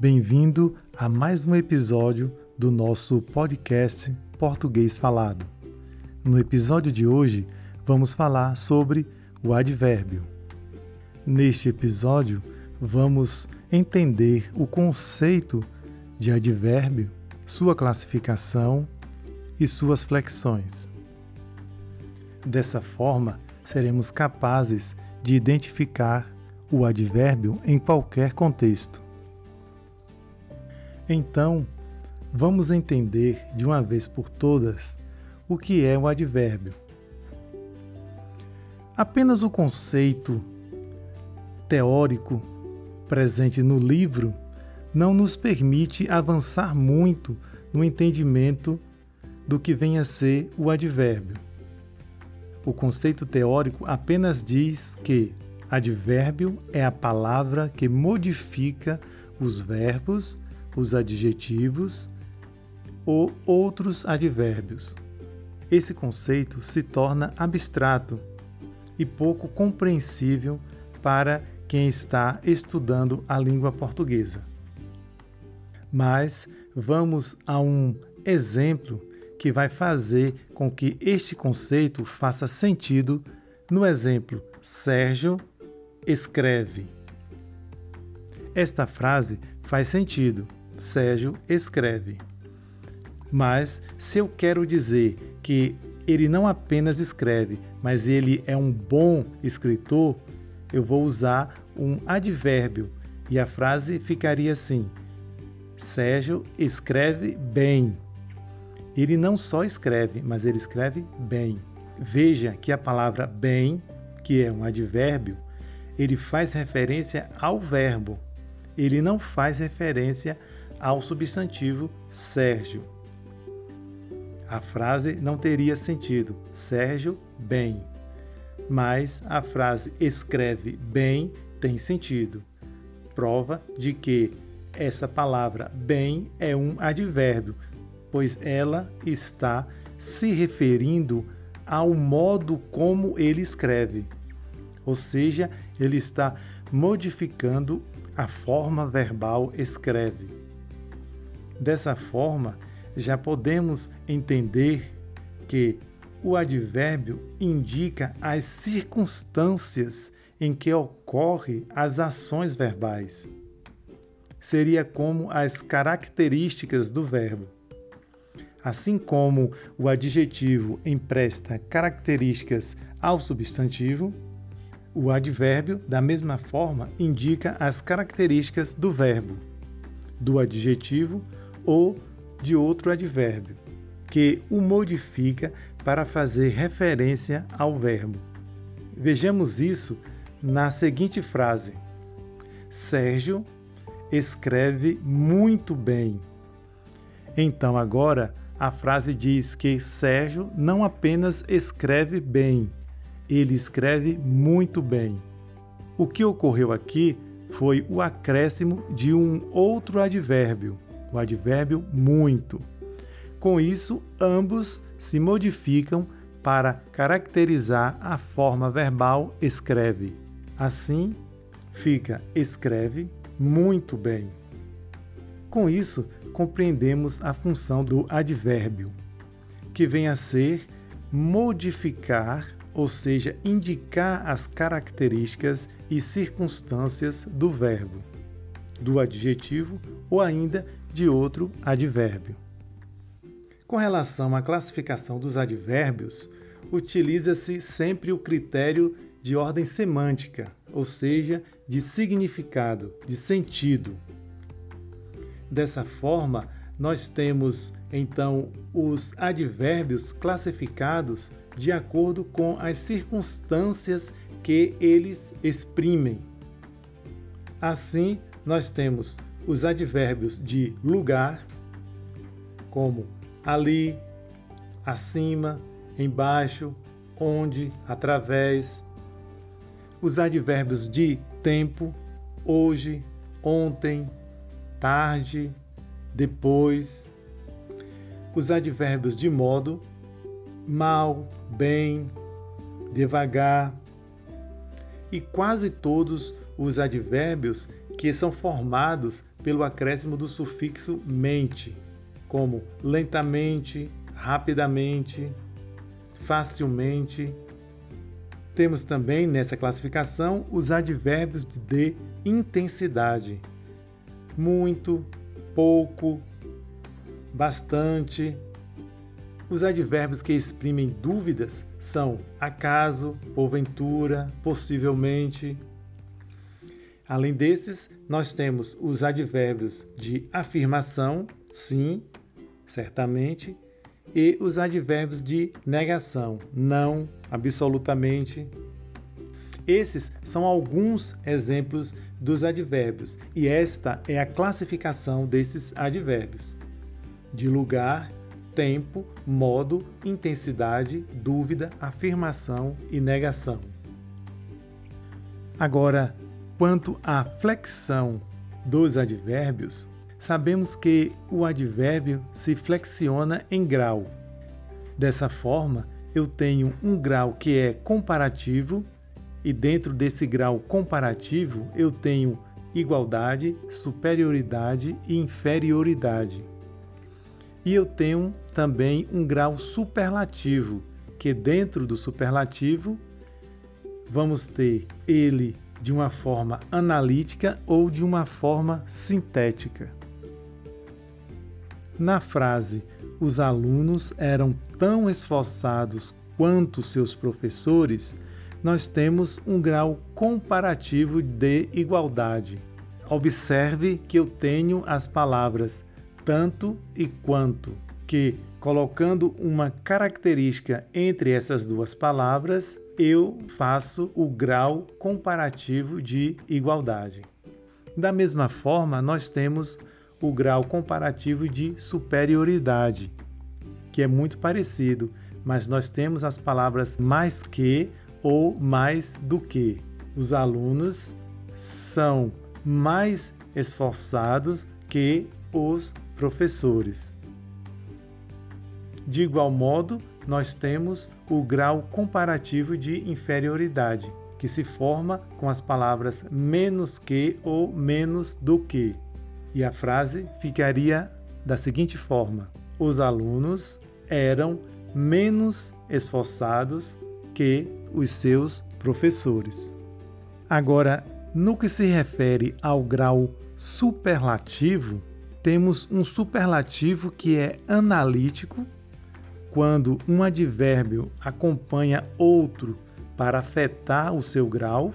Bem-vindo a mais um episódio do nosso podcast Português Falado. No episódio de hoje, vamos falar sobre o advérbio. Neste episódio, vamos entender o conceito de advérbio, sua classificação e suas flexões. Dessa forma, seremos capazes de identificar o advérbio em qualquer contexto. Então, vamos entender de uma vez por todas o que é o advérbio. Apenas o conceito teórico presente no livro não nos permite avançar muito no entendimento do que vem a ser o advérbio. O conceito teórico apenas diz que Advérbio é a palavra que modifica os verbos, os adjetivos ou outros advérbios. Esse conceito se torna abstrato e pouco compreensível para quem está estudando a língua portuguesa. Mas vamos a um exemplo que vai fazer com que este conceito faça sentido no exemplo Sérgio escreve. Esta frase faz sentido. Sérgio escreve. Mas se eu quero dizer que ele não apenas escreve, mas ele é um bom escritor, eu vou usar um advérbio e a frase ficaria assim: Sérgio escreve bem. Ele não só escreve, mas ele escreve bem. Veja que a palavra bem, que é um advérbio, ele faz referência ao verbo, ele não faz referência ao substantivo Sérgio. A frase não teria sentido, Sérgio bem. Mas a frase escreve bem tem sentido. Prova de que essa palavra bem é um advérbio, pois ela está se referindo ao modo como ele escreve ou seja, ele está modificando a forma verbal escreve. Dessa forma, já podemos entender que o advérbio indica as circunstâncias em que ocorrem as ações verbais. Seria como as características do verbo. Assim como o adjetivo empresta características ao substantivo, o advérbio, da mesma forma, indica as características do verbo, do adjetivo ou de outro advérbio, que o modifica para fazer referência ao verbo. Vejamos isso na seguinte frase: Sérgio escreve muito bem. Então, agora, a frase diz que Sérgio não apenas escreve bem, ele escreve muito bem. O que ocorreu aqui foi o acréscimo de um outro advérbio, o advérbio muito. Com isso, ambos se modificam para caracterizar a forma verbal escreve. Assim, fica escreve muito bem. Com isso, compreendemos a função do advérbio, que vem a ser modificar ou seja, indicar as características e circunstâncias do verbo, do adjetivo ou ainda de outro advérbio. Com relação à classificação dos advérbios, utiliza-se sempre o critério de ordem semântica, ou seja, de significado, de sentido. Dessa forma, nós temos então os advérbios classificados de acordo com as circunstâncias que eles exprimem. Assim, nós temos os advérbios de lugar, como ali, acima, embaixo, onde, através. Os advérbios de tempo, hoje, ontem, tarde, depois. Os advérbios de modo, mal, bem, devagar. E quase todos os advérbios que são formados pelo acréscimo do sufixo mente, como lentamente, rapidamente, facilmente. Temos também nessa classificação os advérbios de intensidade: muito, pouco, bastante. Os advérbios que exprimem dúvidas são acaso, porventura, possivelmente. Além desses, nós temos os advérbios de afirmação, sim, certamente, e os advérbios de negação, não, absolutamente. Esses são alguns exemplos dos advérbios, e esta é a classificação desses advérbios: de lugar, tempo, modo, intensidade, dúvida, afirmação e negação. Agora, quanto à flexão dos advérbios, sabemos que o advérbio se flexiona em grau. Dessa forma, eu tenho um grau que é comparativo, e dentro desse grau comparativo eu tenho igualdade, superioridade e inferioridade. E eu tenho também um grau superlativo, que dentro do superlativo vamos ter ele de uma forma analítica ou de uma forma sintética. Na frase, os alunos eram tão esforçados quanto seus professores, nós temos um grau comparativo de igualdade. Observe que eu tenho as palavras tanto e quanto, que colocando uma característica entre essas duas palavras, eu faço o grau comparativo de igualdade. Da mesma forma, nós temos o grau comparativo de superioridade, que é muito parecido, mas nós temos as palavras mais que ou mais do que. Os alunos são mais esforçados que os professores. De igual modo, nós temos o grau comparativo de inferioridade, que se forma com as palavras menos que ou menos do que e a frase ficaria da seguinte forma: Os alunos eram menos esforçados que os seus professores. Agora, no que se refere ao grau superlativo, temos um superlativo que é analítico, quando um advérbio acompanha outro para afetar o seu grau.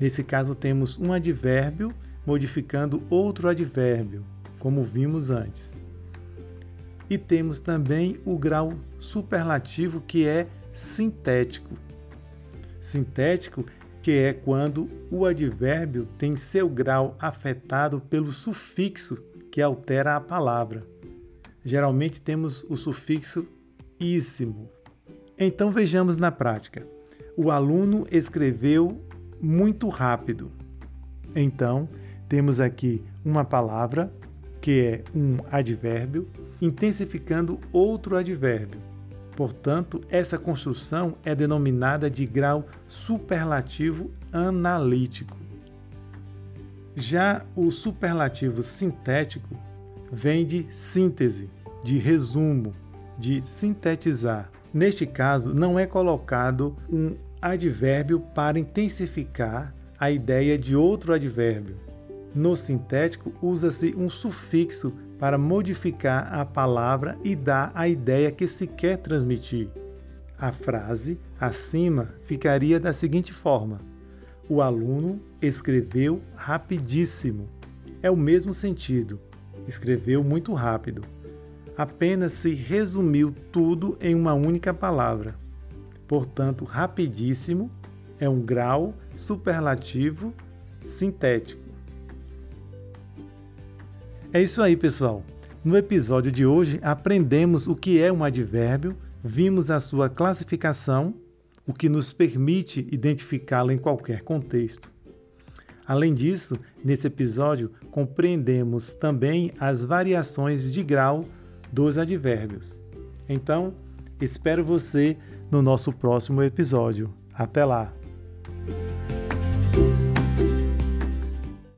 Nesse caso, temos um advérbio modificando outro advérbio, como vimos antes. E temos também o grau superlativo que é sintético. Sintético que é quando o advérbio tem seu grau afetado pelo sufixo que altera a palavra. Geralmente temos o sufixo Então vejamos na prática. O aluno escreveu muito rápido. Então, temos aqui uma palavra, que é um advérbio, intensificando outro advérbio. Portanto, essa construção é denominada de grau superlativo analítico. Já o superlativo sintético vem de síntese, de resumo, de sintetizar. Neste caso, não é colocado um advérbio para intensificar a ideia de outro advérbio, no sintético, usa-se um sufixo para modificar a palavra e dar a ideia que se quer transmitir. A frase acima ficaria da seguinte forma: O aluno escreveu rapidíssimo. É o mesmo sentido. Escreveu muito rápido. Apenas se resumiu tudo em uma única palavra. Portanto, rapidíssimo é um grau superlativo sintético. É isso aí, pessoal. No episódio de hoje, aprendemos o que é um advérbio, vimos a sua classificação, o que nos permite identificá-lo em qualquer contexto. Além disso, nesse episódio, compreendemos também as variações de grau dos advérbios. Então, espero você no nosso próximo episódio. Até lá!